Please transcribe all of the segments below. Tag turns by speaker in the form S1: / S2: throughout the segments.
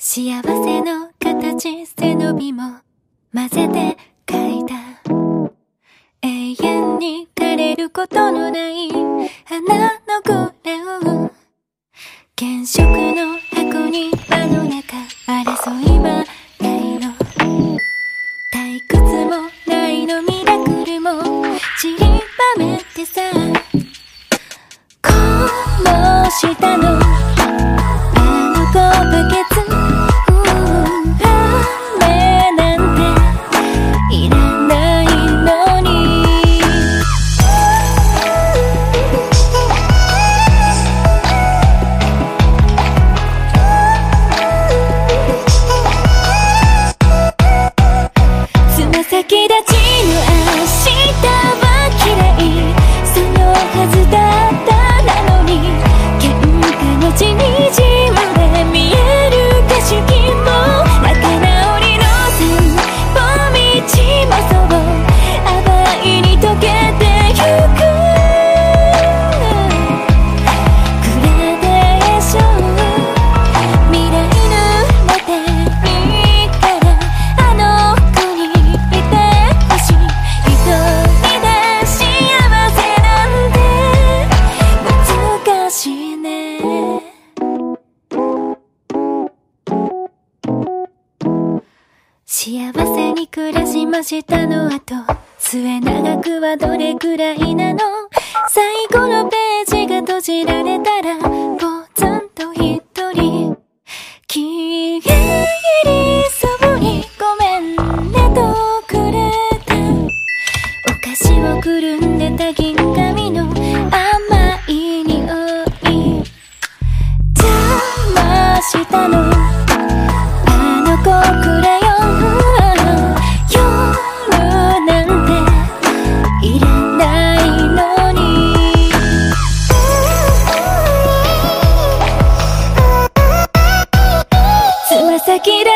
S1: 幸せの形背伸びも混ぜて描いた。永遠に枯れることのない花のグレを原色の箱にあの中争いはないの。退屈もないのミラクルも散りばめてさ。こうしたの。幸せに暮らしましたの後末永くはどれくらいなの？最後のページが閉じられたらぽつんと一人。消え入りそうにごめんねとくれた。お菓子をくるんでた銀紙の甘い匂い。邪魔したのつ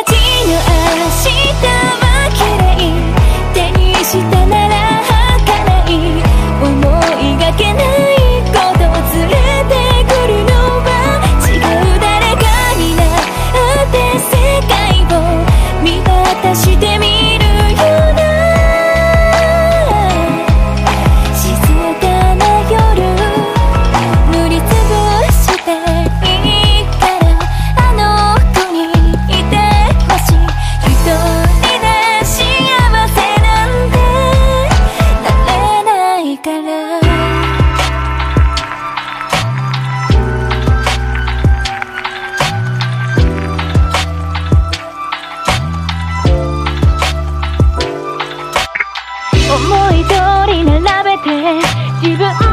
S1: Baby,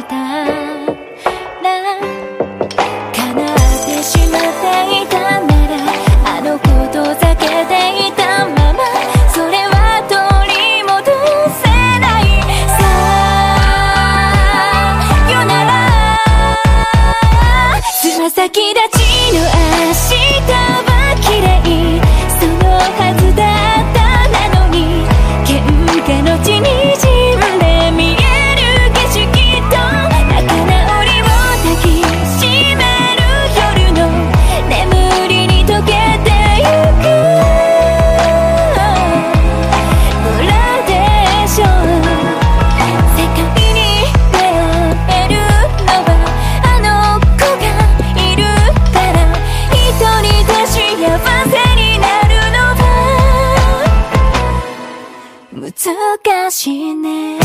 S1: したら叶ってしまっていたならあのこと避けていたままそれは取り戻せないさよならつま先立ちの明日かしね。